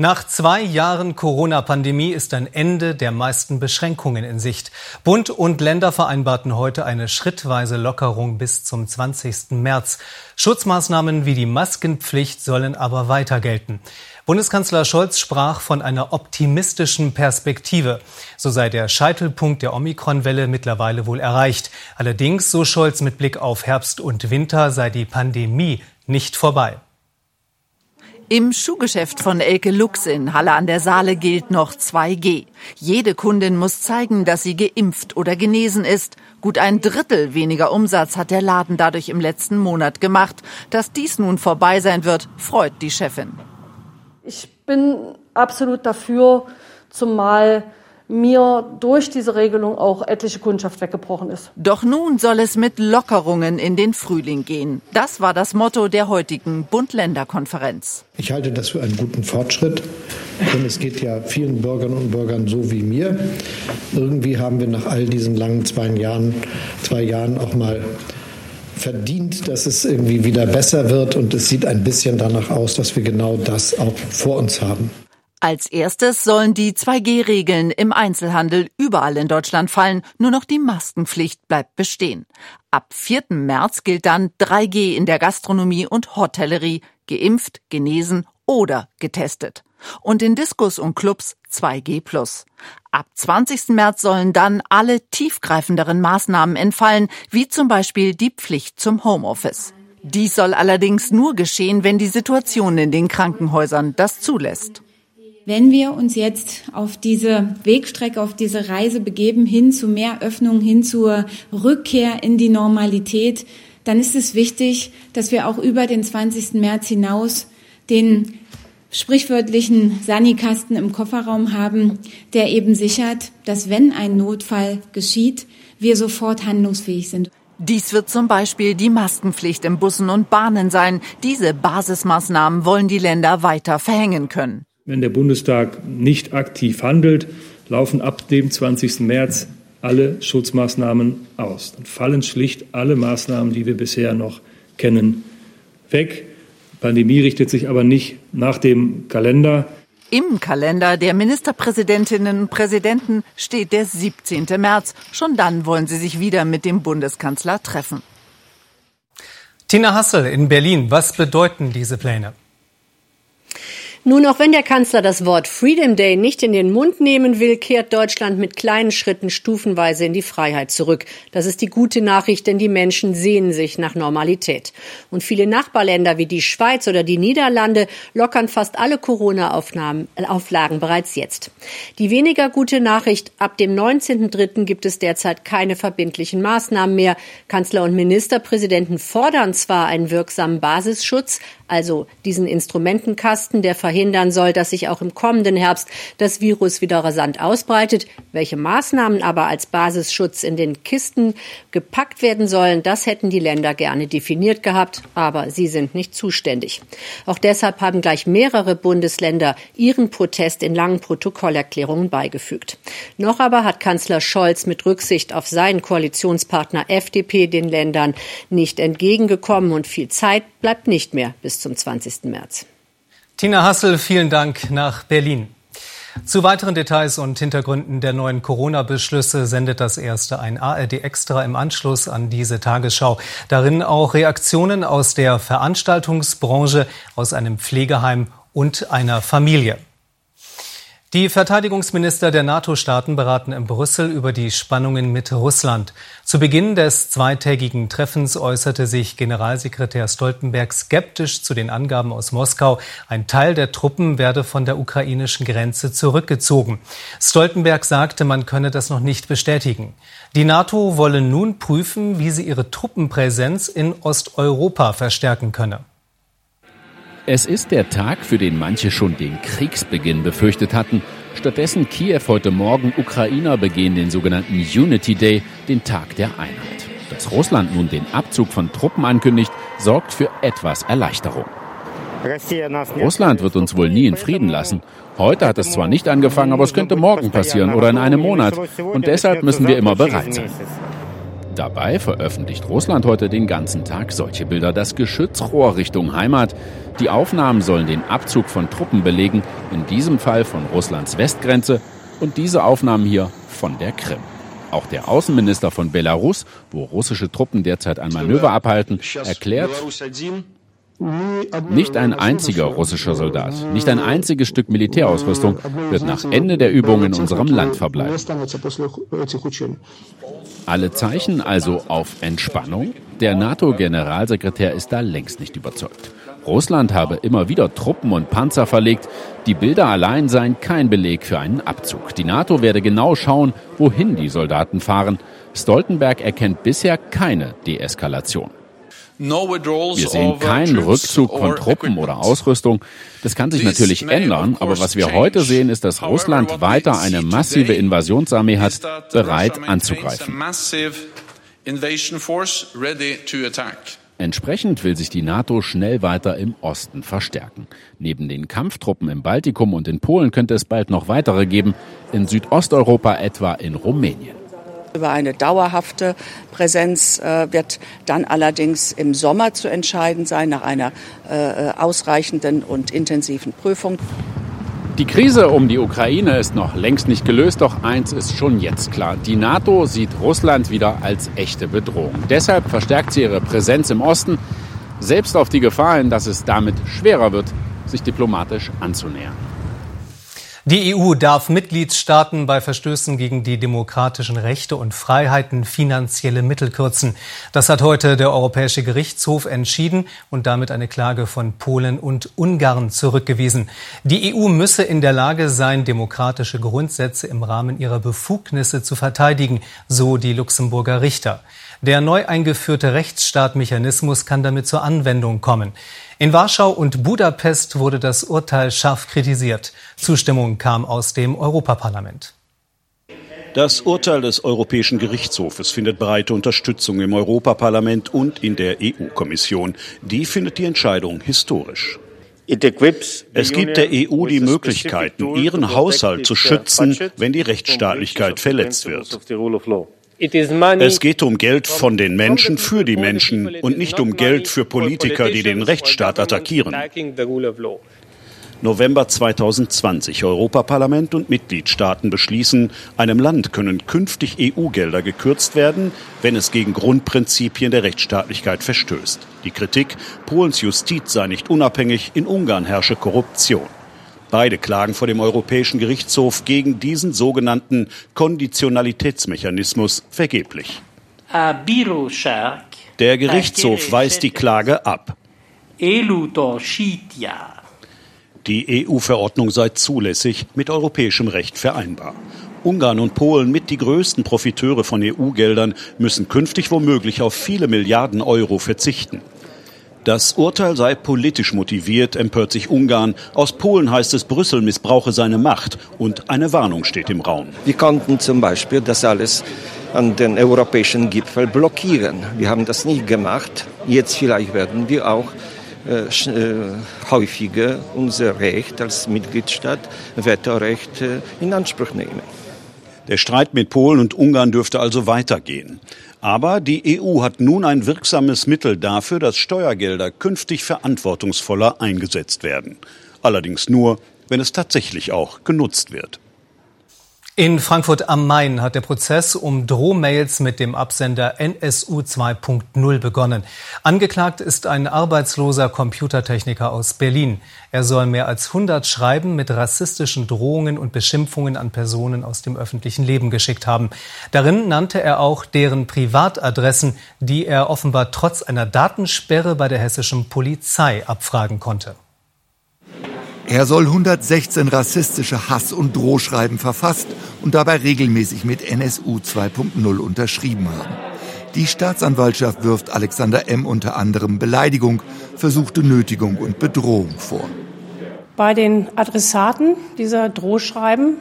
Nach zwei Jahren Corona-Pandemie ist ein Ende der meisten Beschränkungen in Sicht. Bund und Länder vereinbarten heute eine schrittweise Lockerung bis zum 20. März. Schutzmaßnahmen wie die Maskenpflicht sollen aber weiter gelten. Bundeskanzler Scholz sprach von einer optimistischen Perspektive. So sei der Scheitelpunkt der Omikron-Welle mittlerweile wohl erreicht. Allerdings, so Scholz mit Blick auf Herbst und Winter, sei die Pandemie nicht vorbei. Im Schuhgeschäft von Elke Lux in Halle an der Saale gilt noch 2G. Jede Kundin muss zeigen, dass sie geimpft oder genesen ist. Gut ein Drittel weniger Umsatz hat der Laden dadurch im letzten Monat gemacht. Dass dies nun vorbei sein wird, freut die Chefin. Ich bin absolut dafür, zumal mir durch diese Regelung auch etliche Kundschaft weggebrochen ist. Doch nun soll es mit Lockerungen in den Frühling gehen. Das war das Motto der heutigen Bund-Länder-Konferenz. Ich halte das für einen guten Fortschritt, denn es geht ja vielen Bürgerinnen und Bürgern so wie mir. Irgendwie haben wir nach all diesen langen zwei Jahren, zwei Jahren auch mal verdient, dass es irgendwie wieder besser wird und es sieht ein bisschen danach aus, dass wir genau das auch vor uns haben. Als erstes sollen die 2G-Regeln im Einzelhandel überall in Deutschland fallen, nur noch die Maskenpflicht bleibt bestehen. Ab 4. März gilt dann 3G in der Gastronomie und Hotellerie, geimpft, genesen oder getestet. Und in Diskos und Clubs 2G+. Ab 20. März sollen dann alle tiefgreifenderen Maßnahmen entfallen, wie zum Beispiel die Pflicht zum Homeoffice. Dies soll allerdings nur geschehen, wenn die Situation in den Krankenhäusern das zulässt. Wenn wir uns jetzt auf diese Wegstrecke, auf diese Reise begeben, hin zu mehr Öffnung, hin zur Rückkehr in die Normalität, dann ist es wichtig, dass wir auch über den 20. März hinaus den sprichwörtlichen Sanikasten im Kofferraum haben, der eben sichert, dass wenn ein Notfall geschieht, wir sofort handlungsfähig sind. Dies wird zum Beispiel die Maskenpflicht in Bussen und Bahnen sein. Diese Basismaßnahmen wollen die Länder weiter verhängen können. Wenn der Bundestag nicht aktiv handelt, laufen ab dem 20. März alle Schutzmaßnahmen aus. Dann fallen schlicht alle Maßnahmen, die wir bisher noch kennen, weg. Die Pandemie richtet sich aber nicht nach dem Kalender. Im Kalender der Ministerpräsidentinnen und Präsidenten steht der 17. März. Schon dann wollen sie sich wieder mit dem Bundeskanzler treffen. Tina Hassel in Berlin, was bedeuten diese Pläne? Nun, auch wenn der Kanzler das Wort Freedom Day nicht in den Mund nehmen will, kehrt Deutschland mit kleinen Schritten stufenweise in die Freiheit zurück. Das ist die gute Nachricht, denn die Menschen sehnen sich nach Normalität. Und viele Nachbarländer wie die Schweiz oder die Niederlande lockern fast alle Corona-Auflagen äh, bereits jetzt. Die weniger gute Nachricht, ab dem 19.03. gibt es derzeit keine verbindlichen Maßnahmen mehr. Kanzler und Ministerpräsidenten fordern zwar einen wirksamen Basisschutz, also diesen Instrumentenkasten, der verhindern soll, dass sich auch im kommenden Herbst das Virus wieder rasant ausbreitet. Welche Maßnahmen aber als Basisschutz in den Kisten gepackt werden sollen, das hätten die Länder gerne definiert gehabt, aber sie sind nicht zuständig. Auch deshalb haben gleich mehrere Bundesländer ihren Protest in langen Protokollerklärungen beigefügt. Noch aber hat Kanzler Scholz mit Rücksicht auf seinen Koalitionspartner FDP den Ländern nicht entgegengekommen und viel Zeit bleibt nicht mehr bis zum 20. März. Tina Hassel, vielen Dank nach Berlin. Zu weiteren Details und Hintergründen der neuen Corona-Beschlüsse sendet das erste ein ARD Extra im Anschluss an diese Tagesschau. Darin auch Reaktionen aus der Veranstaltungsbranche, aus einem Pflegeheim und einer Familie. Die Verteidigungsminister der NATO-Staaten beraten in Brüssel über die Spannungen mit Russland. Zu Beginn des zweitägigen Treffens äußerte sich Generalsekretär Stoltenberg skeptisch zu den Angaben aus Moskau. Ein Teil der Truppen werde von der ukrainischen Grenze zurückgezogen. Stoltenberg sagte, man könne das noch nicht bestätigen. Die NATO wolle nun prüfen, wie sie ihre Truppenpräsenz in Osteuropa verstärken könne. Es ist der Tag, für den manche schon den Kriegsbeginn befürchtet hatten. Stattdessen Kiew heute Morgen, Ukrainer begehen den sogenannten Unity Day, den Tag der Einheit. Dass Russland nun den Abzug von Truppen ankündigt, sorgt für etwas Erleichterung. Russland wird uns wohl nie in Frieden lassen. Heute hat es zwar nicht angefangen, aber es könnte morgen passieren oder in einem Monat. Und deshalb müssen wir immer bereit sein. Dabei veröffentlicht Russland heute den ganzen Tag solche Bilder. Das Geschützrohr Richtung Heimat. Die Aufnahmen sollen den Abzug von Truppen belegen, in diesem Fall von Russlands Westgrenze und diese Aufnahmen hier von der Krim. Auch der Außenminister von Belarus, wo russische Truppen derzeit ein Manöver abhalten, erklärt, nicht ein einziger russischer Soldat, nicht ein einziges Stück Militärausrüstung wird nach Ende der Übung in unserem Land verbleiben. Alle Zeichen also auf Entspannung? Der NATO-Generalsekretär ist da längst nicht überzeugt. Russland habe immer wieder Truppen und Panzer verlegt. Die Bilder allein seien kein Beleg für einen Abzug. Die NATO werde genau schauen, wohin die Soldaten fahren. Stoltenberg erkennt bisher keine Deeskalation. Wir sehen keinen Rückzug von Truppen oder Ausrüstung. Das kann sich natürlich ändern, aber was wir heute sehen, ist, dass Russland weiter eine massive Invasionsarmee hat, bereit anzugreifen. Entsprechend will sich die NATO schnell weiter im Osten verstärken. Neben den Kampftruppen im Baltikum und in Polen könnte es bald noch weitere geben, in Südosteuropa etwa in Rumänien. Über eine dauerhafte Präsenz äh, wird dann allerdings im Sommer zu entscheiden sein, nach einer äh, ausreichenden und intensiven Prüfung. Die Krise um die Ukraine ist noch längst nicht gelöst, doch eins ist schon jetzt klar. Die NATO sieht Russland wieder als echte Bedrohung. Deshalb verstärkt sie ihre Präsenz im Osten, selbst auf die Gefahr hin, dass es damit schwerer wird, sich diplomatisch anzunähern. Die EU darf Mitgliedstaaten bei Verstößen gegen die demokratischen Rechte und Freiheiten finanzielle Mittel kürzen. Das hat heute der Europäische Gerichtshof entschieden und damit eine Klage von Polen und Ungarn zurückgewiesen. Die EU müsse in der Lage sein, demokratische Grundsätze im Rahmen ihrer Befugnisse zu verteidigen, so die Luxemburger Richter. Der neu eingeführte Rechtsstaatmechanismus kann damit zur Anwendung kommen. In Warschau und Budapest wurde das Urteil scharf kritisiert. Zustimmung kam aus dem Europaparlament. Das Urteil des Europäischen Gerichtshofes findet breite Unterstützung im Europaparlament und in der EU-Kommission. Die findet die Entscheidung historisch. Es gibt der EU die Möglichkeiten, ihren Haushalt zu schützen, wenn die Rechtsstaatlichkeit verletzt wird. Es geht um Geld von den Menschen für die Menschen und nicht um Geld für Politiker, die den Rechtsstaat attackieren. November 2020. Europaparlament und Mitgliedstaaten beschließen, einem Land können künftig EU-Gelder gekürzt werden, wenn es gegen Grundprinzipien der Rechtsstaatlichkeit verstößt. Die Kritik, Polens Justiz sei nicht unabhängig, in Ungarn herrsche Korruption. Beide klagen vor dem Europäischen Gerichtshof gegen diesen sogenannten Konditionalitätsmechanismus vergeblich. Der Gerichtshof weist die Klage ab. Die EU-Verordnung sei zulässig, mit europäischem Recht vereinbar. Ungarn und Polen mit die größten Profiteure von EU-Geldern müssen künftig womöglich auf viele Milliarden Euro verzichten. Das Urteil sei politisch motiviert, empört sich Ungarn. Aus Polen heißt es, Brüssel missbrauche seine Macht und eine Warnung steht im Raum. Wir konnten zum Beispiel das alles an den europäischen Gipfel blockieren. Wir haben das nicht gemacht. Jetzt vielleicht werden wir auch äh, äh häufiger unser Recht als Mitgliedstaat, Vetorecht, äh, in Anspruch nehmen. Der Streit mit Polen und Ungarn dürfte also weitergehen. Aber die EU hat nun ein wirksames Mittel dafür, dass Steuergelder künftig verantwortungsvoller eingesetzt werden. Allerdings nur, wenn es tatsächlich auch genutzt wird. In Frankfurt am Main hat der Prozess um Drohmails mit dem Absender NSU 2.0 begonnen. Angeklagt ist ein arbeitsloser Computertechniker aus Berlin. Er soll mehr als 100 Schreiben mit rassistischen Drohungen und Beschimpfungen an Personen aus dem öffentlichen Leben geschickt haben. Darin nannte er auch deren Privatadressen, die er offenbar trotz einer Datensperre bei der hessischen Polizei abfragen konnte. Er soll 116 rassistische Hass- und Drohschreiben verfasst und dabei regelmäßig mit NSU 2.0 unterschrieben haben. Die Staatsanwaltschaft wirft Alexander M. unter anderem Beleidigung, versuchte Nötigung und Bedrohung vor. Bei den Adressaten dieser Drohschreiben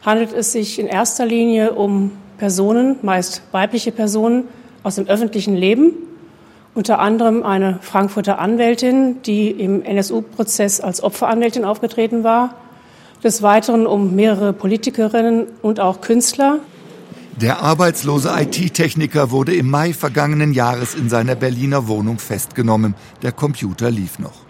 handelt es sich in erster Linie um Personen, meist weibliche Personen aus dem öffentlichen Leben unter anderem eine Frankfurter Anwältin, die im NSU-Prozess als Opferanwältin aufgetreten war, des Weiteren um mehrere Politikerinnen und auch Künstler. Der arbeitslose IT-Techniker wurde im Mai vergangenen Jahres in seiner Berliner Wohnung festgenommen. Der Computer lief noch.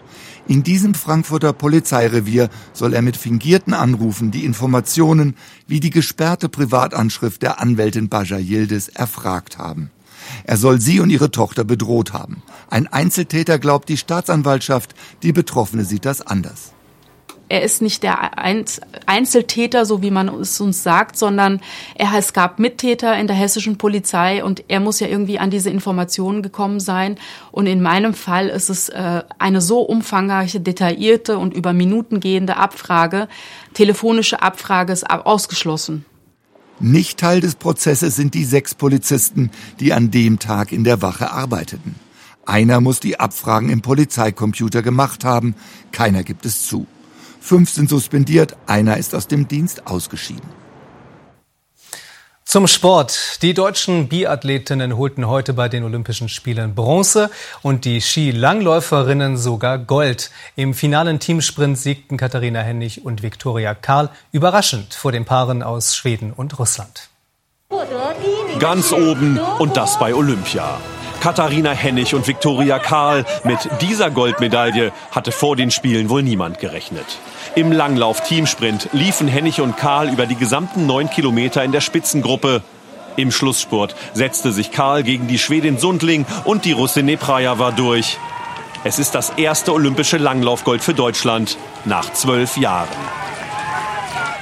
In diesem Frankfurter Polizeirevier soll er mit fingierten Anrufen die Informationen wie die gesperrte Privatanschrift der Anwältin Baja Yildiz erfragt haben. Er soll sie und ihre Tochter bedroht haben. Ein Einzeltäter glaubt die Staatsanwaltschaft, die Betroffene sieht das anders er ist nicht der Einzeltäter, so wie man es uns sagt, sondern er, es gab Mittäter in der hessischen Polizei und er muss ja irgendwie an diese Informationen gekommen sein. Und in meinem Fall ist es äh, eine so umfangreiche, detaillierte und über Minuten gehende Abfrage, telefonische Abfrage ist ausgeschlossen. Nicht Teil des Prozesses sind die sechs Polizisten, die an dem Tag in der Wache arbeiteten. Einer muss die Abfragen im Polizeicomputer gemacht haben, keiner gibt es zu. Fünf sind suspendiert, einer ist aus dem Dienst ausgeschieden. Zum Sport. Die deutschen Biathletinnen holten heute bei den Olympischen Spielen Bronze und die Skilangläuferinnen sogar Gold. Im finalen Teamsprint siegten Katharina Hennig und Viktoria Karl überraschend vor den Paaren aus Schweden und Russland. Ganz oben und das bei Olympia. Katharina Hennig und Viktoria Karl. Mit dieser Goldmedaille hatte vor den Spielen wohl niemand gerechnet. Im Langlauf-Teamsprint liefen Hennig und Karl über die gesamten neun Kilometer in der Spitzengruppe. Im Schlussspurt setzte sich Karl gegen die Schwedin Sundling und die Russin Neprajava durch. Es ist das erste olympische Langlaufgold für Deutschland nach zwölf Jahren.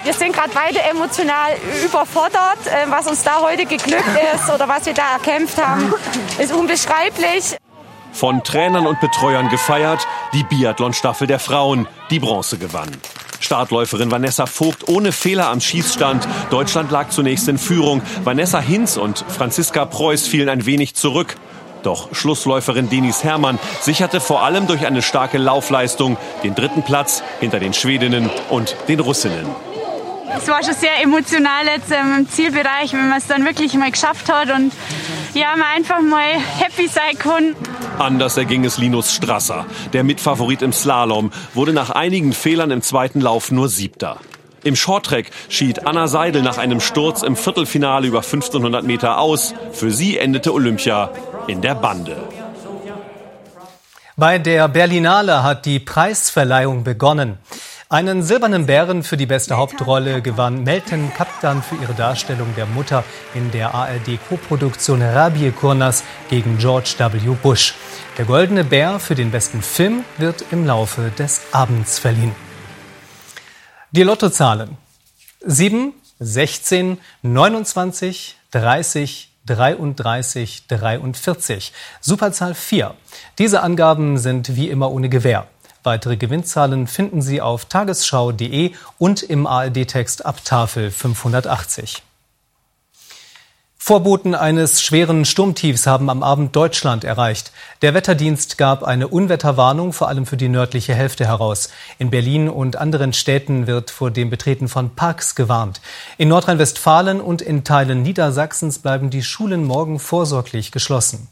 Wir sind gerade beide emotional überfordert. Äh, was uns da heute geglückt ist oder was wir da erkämpft haben, ist unbeschreiblich. Von Trainern und Betreuern gefeiert, die Biathlon-Staffel der Frauen, die Bronze gewann. Startläuferin Vanessa Vogt ohne Fehler am Schießstand. Deutschland lag zunächst in Führung. Vanessa Hinz und Franziska Preuß fielen ein wenig zurück. Doch Schlussläuferin Denis Herrmann sicherte vor allem durch eine starke Laufleistung den dritten Platz hinter den Schwedinnen und den Russinnen. Es war schon sehr emotional jetzt ähm, im Zielbereich, wenn man es dann wirklich mal geschafft hat und ja, man einfach mal happy sein kann. Anders erging es Linus Strasser. Der Mitfavorit im Slalom wurde nach einigen Fehlern im zweiten Lauf nur Siebter. Im Shorttrack schied Anna Seidel nach einem Sturz im Viertelfinale über 1500 Meter aus. Für sie endete Olympia in der Bande. Bei der Berlinale hat die Preisverleihung begonnen. Einen silbernen Bären für die beste Hauptrolle gewann Melton Kaptan für ihre Darstellung der Mutter in der ARD-Koproduktion Rabie Kurnas gegen George W. Bush. Der Goldene Bär für den besten Film wird im Laufe des Abends verliehen. Die Lottozahlen 7, 16, 29, 30, 33, 43. Superzahl 4. Diese Angaben sind wie immer ohne Gewähr. Weitere Gewinnzahlen finden Sie auf tagesschau.de und im ARD-Text ab Tafel 580. Vorboten eines schweren Sturmtiefs haben am Abend Deutschland erreicht. Der Wetterdienst gab eine Unwetterwarnung vor allem für die nördliche Hälfte heraus. In Berlin und anderen Städten wird vor dem Betreten von Parks gewarnt. In Nordrhein-Westfalen und in Teilen Niedersachsens bleiben die Schulen morgen vorsorglich geschlossen.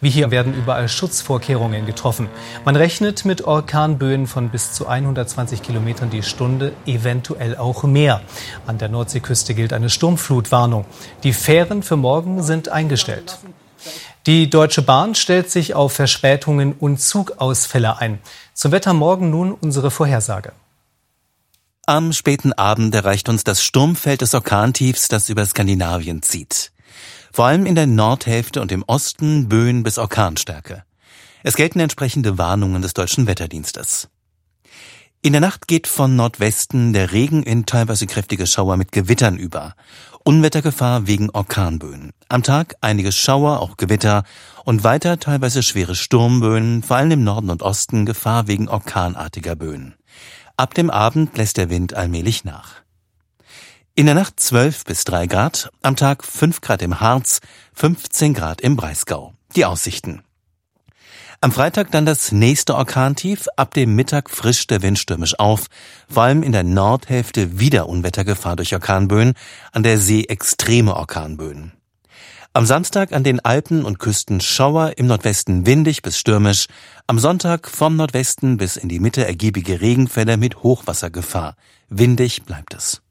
Wie hier werden überall Schutzvorkehrungen getroffen. Man rechnet mit Orkanböen von bis zu 120 Kilometern die Stunde, eventuell auch mehr. An der Nordseeküste gilt eine Sturmflutwarnung. Die Fähren für morgen sind eingestellt. Die Deutsche Bahn stellt sich auf Verspätungen und Zugausfälle ein. Zum Wetter morgen nun unsere Vorhersage. Am späten Abend erreicht uns das Sturmfeld des Orkantiefs, das über Skandinavien zieht. Vor allem in der Nordhälfte und im Osten Böen bis Orkanstärke. Es gelten entsprechende Warnungen des deutschen Wetterdienstes. In der Nacht geht von Nordwesten der Regen in teilweise kräftige Schauer mit Gewittern über. Unwettergefahr wegen Orkanböen. Am Tag einige Schauer, auch Gewitter und weiter teilweise schwere Sturmböen, vor allem im Norden und Osten Gefahr wegen orkanartiger Böen. Ab dem Abend lässt der Wind allmählich nach. In der Nacht 12 bis 3 Grad, am Tag 5 Grad im Harz, 15 Grad im Breisgau. Die Aussichten. Am Freitag dann das nächste Orkantief, ab dem Mittag frischt der Wind stürmisch auf, vor allem in der Nordhälfte wieder Unwettergefahr durch Orkanböen, an der See extreme Orkanböen. Am Samstag an den Alpen und Küsten Schauer, im Nordwesten windig bis stürmisch. Am Sonntag vom Nordwesten bis in die Mitte ergiebige Regenfälle mit Hochwassergefahr. Windig bleibt es.